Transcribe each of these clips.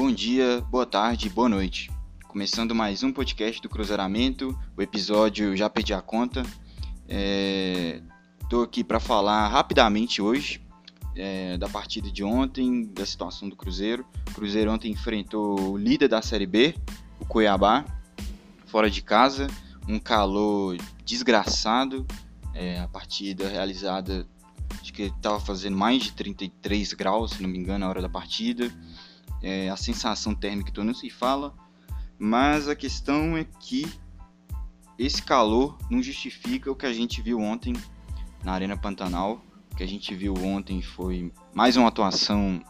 Bom dia, boa tarde, boa noite. Começando mais um podcast do Cruzeiramento, o episódio Já Perdi a Conta. Estou é... aqui para falar rapidamente hoje é, da partida de ontem, da situação do Cruzeiro. O Cruzeiro ontem enfrentou o líder da Série B, o Cuiabá, fora de casa. Um calor desgraçado. É, a partida realizada, acho que estava fazendo mais de 33 graus, se não me engano, na hora da partida. É, a sensação térmica então não se fala. Mas a questão é que esse calor não justifica o que a gente viu ontem na Arena Pantanal que a gente viu ontem foi mais uma atuação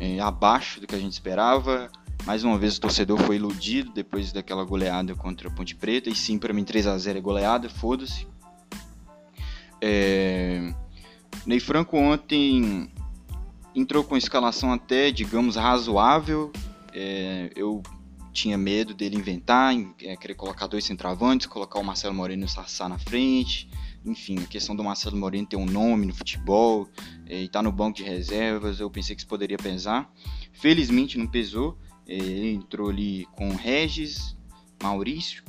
é, abaixo do que a gente esperava. Mais uma vez o torcedor foi iludido depois daquela goleada contra a Ponte Preta. E sim, para mim 3 a 0 é goleada, foda-se. É... Ney Franco ontem entrou com escalação até, digamos, razoável. É... Eu tinha medo dele inventar, é, querer colocar dois centravantes, colocar o Marcelo Moreno e o Sassá na frente enfim, a questão do Marcelo Moreno ter um nome no futebol é, e estar tá no banco de reservas, eu pensei que isso poderia pesar. Felizmente não pesou, é, ele entrou ali com o Regis, Maurício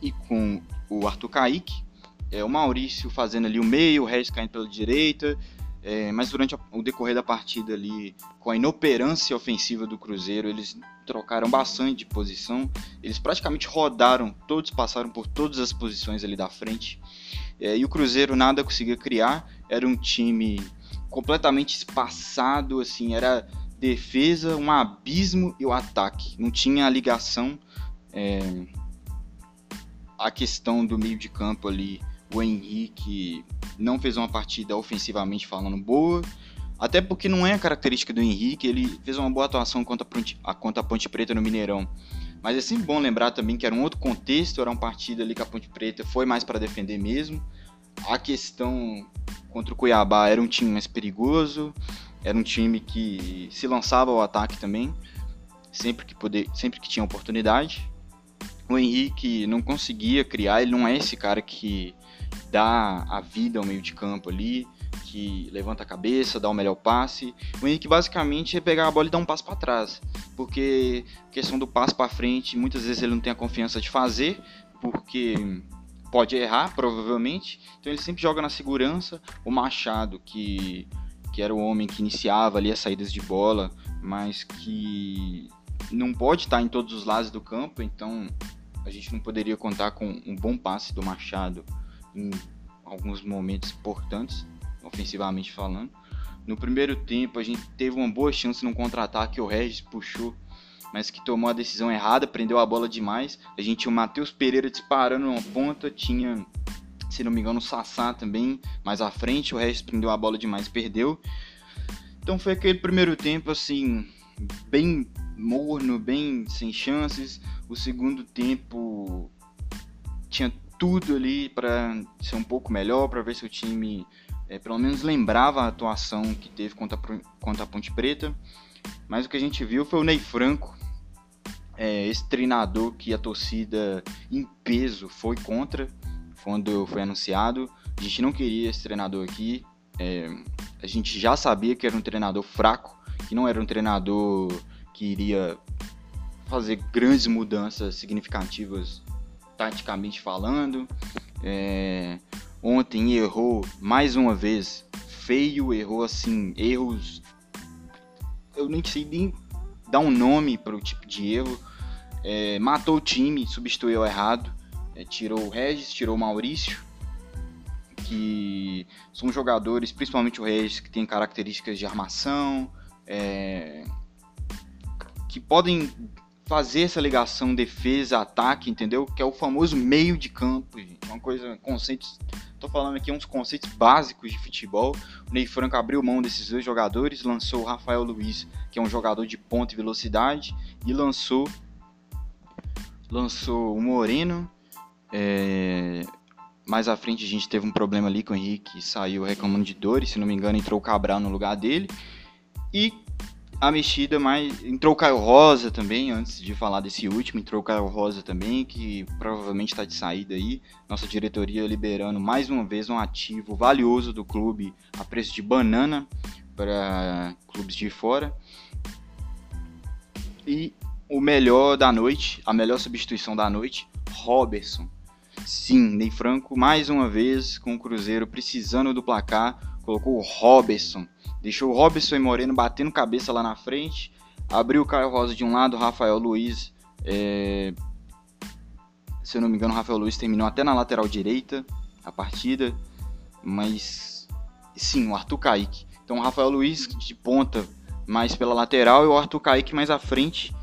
e com o Arthur Kaique. É, o Maurício fazendo ali o meio, o Regis caindo pela direita, é, mas durante o decorrer da partida ali, com a inoperância ofensiva do Cruzeiro, eles trocaram bastante de posição. Eles praticamente rodaram, todos passaram por todas as posições ali da frente. É, e o Cruzeiro nada conseguia criar. Era um time completamente espaçado, assim, era defesa, um abismo e o ataque. Não tinha a ligação. É, a questão do meio de campo ali, o Henrique não fez uma partida ofensivamente falando boa, até porque não é a característica do Henrique, ele fez uma boa atuação contra a Ponte, a, Ponte Preta no Mineirão. Mas é sempre bom lembrar também que era um outro contexto, era uma partida ali que a Ponte Preta foi mais para defender mesmo. A questão contra o Cuiabá era um time mais perigoso, era um time que se lançava ao ataque também, sempre que, poder, sempre que tinha oportunidade. O Henrique não conseguia criar, ele não é esse cara que dá a vida ao meio de campo ali, que levanta a cabeça, dá o melhor passe. O Henrique basicamente é pegar a bola e dar um passo para trás, porque a questão do passo para frente, muitas vezes ele não tem a confiança de fazer, porque pode errar, provavelmente. Então ele sempre joga na segurança. O Machado, que, que era o homem que iniciava ali as saídas de bola, mas que não pode estar em todos os lados do campo, então a gente não poderia contar com um bom passe do Machado em alguns momentos importantes, ofensivamente falando. No primeiro tempo, a gente teve uma boa chance num contra-ataque, o Regis puxou, mas que tomou a decisão errada, prendeu a bola demais. A gente tinha o Matheus Pereira disparando uma ponta, tinha, se não me engano, o Sassá também mais à frente, o Regis prendeu a bola demais, perdeu. Então foi aquele primeiro tempo assim, bem morno, bem sem chances. O segundo tempo tinha tudo ali para ser um pouco melhor, para ver se o time é, pelo menos lembrava a atuação que teve contra, contra a Ponte Preta. Mas o que a gente viu foi o Ney Franco, é, esse treinador que a torcida em peso foi contra quando foi anunciado. A gente não queria esse treinador aqui. É, a gente já sabia que era um treinador fraco, que não era um treinador que iria fazer grandes mudanças significativas taticamente falando. É, ontem errou mais uma vez, feio, errou assim, erros. Eu nem sei nem dar um nome para o tipo de erro. É, matou o time, substituiu errado, é, tirou o Regis, tirou o Maurício, que são jogadores, principalmente o Regis, que tem características de armação, é, que podem fazer essa ligação defesa-ataque, entendeu? Que é o famoso meio de campo, gente. Uma coisa, conceitos. Tô falando aqui uns conceitos básicos de futebol. O Ney Franco abriu mão desses dois jogadores, lançou o Rafael Luiz, que é um jogador de ponta e velocidade, e lançou lançou o Moreno. É... Mais à frente a gente teve um problema ali com o Henrique, saiu reclamando de dores, se não me engano, entrou o Cabral no lugar dele. E a mexida mais. Entrou o Caio Rosa também, antes de falar desse último, entrou o Caio Rosa também, que provavelmente está de saída aí. Nossa diretoria liberando mais uma vez um ativo valioso do clube a preço de banana para clubes de fora. E o melhor da noite, a melhor substituição da noite, Robertson. Sim, Ney Franco, mais uma vez, com o Cruzeiro precisando do placar, colocou o Robertson. Deixou o Robertson e Moreno batendo cabeça lá na frente. Abriu o Caio Rosa de um lado, Rafael Luiz. É... Se eu não me engano, Rafael Luiz terminou até na lateral direita a partida. Mas sim, o Arthur Kaique. Então Rafael Luiz de ponta mais pela lateral e o Arthur Kaique mais à frente.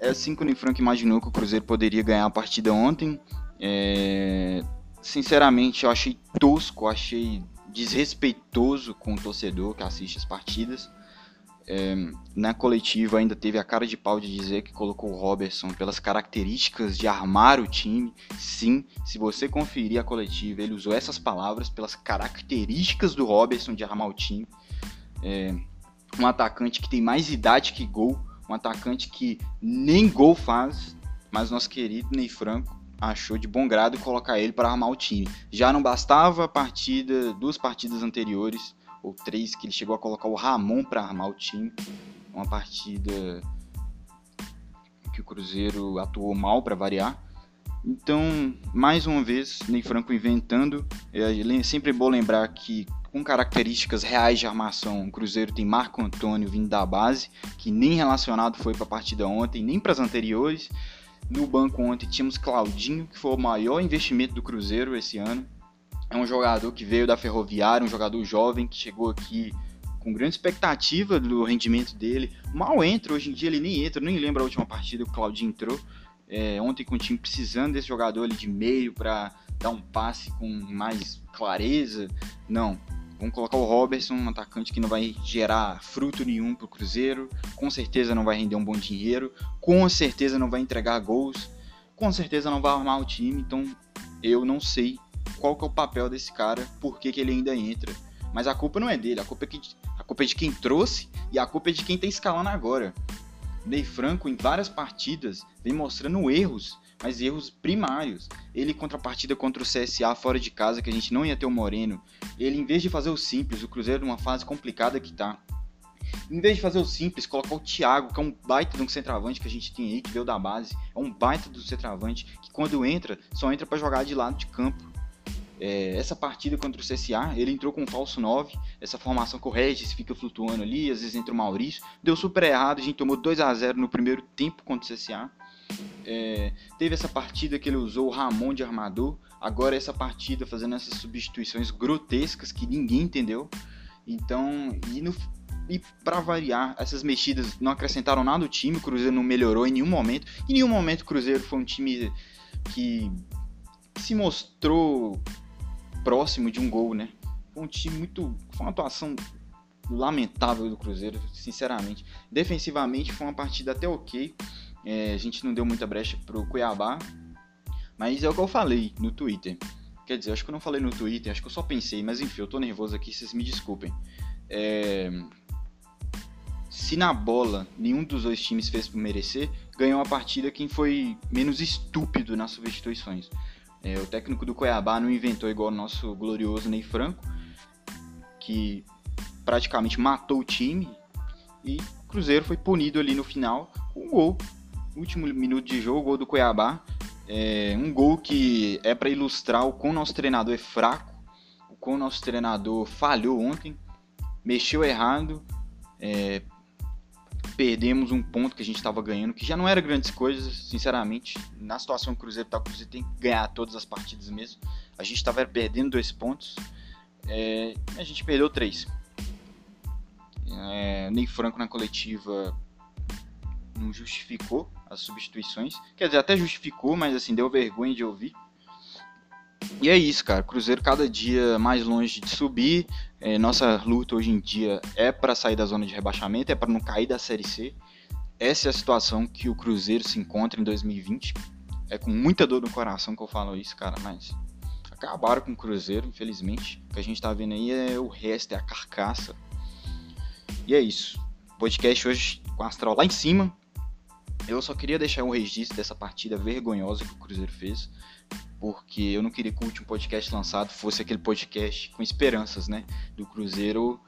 É assim que o Ney Franco imaginou que o Cruzeiro poderia ganhar a partida ontem. É... Sinceramente, eu achei tosco, achei desrespeitoso com o torcedor que assiste as partidas. É, na coletiva ainda teve a cara de pau de dizer que colocou o Robertson pelas características de armar o time. Sim, se você conferir a coletiva, ele usou essas palavras pelas características do Robertson de armar o time. É, um atacante que tem mais idade que gol, um atacante que nem gol faz, mas nosso querido Ney Franco achou de bom grado colocar ele para armar o time. Já não bastava a partida, duas partidas anteriores, ou três, que ele chegou a colocar o Ramon para armar o time. Uma partida que o Cruzeiro atuou mal para variar. Então, mais uma vez, Ney Franco inventando. É sempre bom lembrar que, com características reais de armação, o Cruzeiro tem Marco Antônio vindo da base, que nem relacionado foi para a partida ontem, nem para as anteriores. No banco ontem tínhamos Claudinho, que foi o maior investimento do Cruzeiro esse ano. É um jogador que veio da Ferroviária, um jogador jovem que chegou aqui com grande expectativa do rendimento dele. Mal entra, hoje em dia ele nem entra, nem lembro a última partida que o Claudinho entrou. É, ontem com o time precisando desse jogador ali de meio para dar um passe com mais clareza. Não, Vamos colocar o Robertson, um atacante que não vai gerar fruto nenhum para o Cruzeiro, com certeza não vai render um bom dinheiro, com certeza não vai entregar gols, com certeza não vai armar o time, então eu não sei qual que é o papel desse cara, por que, que ele ainda entra. Mas a culpa não é dele, a culpa é, que, a culpa é de quem trouxe e a culpa é de quem está escalando agora. Ney Franco, em várias partidas, vem mostrando erros mas erros primários. Ele contra a partida contra o CSA fora de casa, que a gente não ia ter o Moreno, ele em vez de fazer o simples, o Cruzeiro numa fase complicada que tá, em vez de fazer o simples, colocar o Thiago, que é um baita de um centroavante que a gente tem aí, que veio da base, é um baita do centroavante, que quando entra, só entra para jogar de lado de campo. É, essa partida contra o CSA, ele entrou com um falso 9, essa formação com o Regis fica flutuando ali, às vezes entra o Maurício, deu super errado, a gente tomou 2 a 0 no primeiro tempo contra o CSA. É, teve essa partida que ele usou o Ramon de armador, agora essa partida fazendo essas substituições grotescas que ninguém entendeu. Então, e, e para variar, essas mexidas não acrescentaram nada ao time, o Cruzeiro não melhorou em nenhum momento. Em nenhum momento o Cruzeiro foi um time que se mostrou próximo de um gol, né? Foi um time muito. Foi uma atuação lamentável do Cruzeiro, sinceramente. Defensivamente foi uma partida até ok. É, a gente não deu muita brecha pro Cuiabá, mas é o que eu falei no Twitter. Quer dizer, acho que eu não falei no Twitter, acho que eu só pensei, mas enfim, eu tô nervoso aqui, vocês me desculpem. É... Se na bola nenhum dos dois times fez por merecer, ganhou a partida quem foi menos estúpido nas substituições. É, o técnico do Cuiabá não inventou igual o nosso glorioso Ney Franco, que praticamente matou o time e o Cruzeiro foi punido ali no final com um gol último minuto de jogo, gol do Cuiabá. É um gol que é para ilustrar o quão nosso treinador é fraco, o quão nosso treinador falhou ontem, mexeu errado, é, perdemos um ponto que a gente estava ganhando, que já não era grandes coisas, sinceramente. Na situação que o Cruzeiro está, o Cruzeiro tem que ganhar todas as partidas mesmo. A gente estava perdendo dois pontos, é, a gente perdeu três. É, Franco na coletiva não justificou as substituições. Quer dizer, até justificou, mas assim, deu vergonha de ouvir. E é isso, cara. Cruzeiro cada dia mais longe de subir. É, nossa luta hoje em dia é para sair da zona de rebaixamento, é para não cair da Série C. Essa é a situação que o Cruzeiro se encontra em 2020. É com muita dor no coração que eu falo isso, cara, mas acabaram com o Cruzeiro, infelizmente. O que a gente tá vendo aí é o resto, é a carcaça. E é isso. Podcast hoje com a Astral lá em cima. Eu só queria deixar um registro dessa partida vergonhosa que o Cruzeiro fez, porque eu não queria que o último podcast lançado fosse aquele podcast com esperanças, né, do Cruzeiro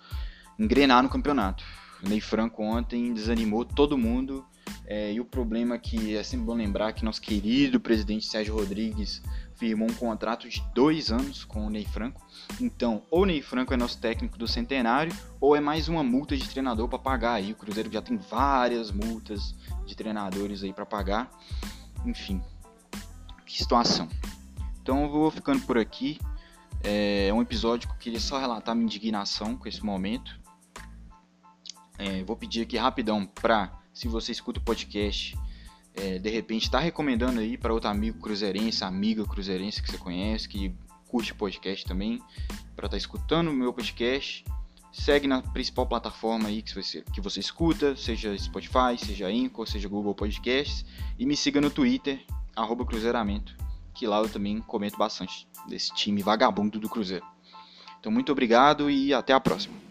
engrenar no campeonato. O Ney Franco ontem desanimou todo mundo É, e o problema que é sempre bom lembrar que nosso querido presidente Sérgio Rodrigues firmou um contrato de dois anos com o Ney Franco. Então, ou o Ney Franco é nosso técnico do centenário, ou é mais uma multa de treinador para pagar aí. O Cruzeiro já tem várias multas de treinadores aí para pagar. Enfim, que situação. Então eu vou ficando por aqui. É um episódio que eu queria só relatar minha indignação com esse momento. É, vou pedir aqui rapidão para, se você escuta o podcast, é, de repente está recomendando aí para outro amigo cruzeirense, amiga cruzeirense que você conhece, que curte podcast também, para estar tá escutando o meu podcast. Segue na principal plataforma aí que você, que você escuta, seja Spotify, seja Anchor, seja Google Podcasts. E me siga no Twitter, arroba Cruzeiramento, que lá eu também comento bastante desse time vagabundo do Cruzeiro. Então muito obrigado e até a próxima.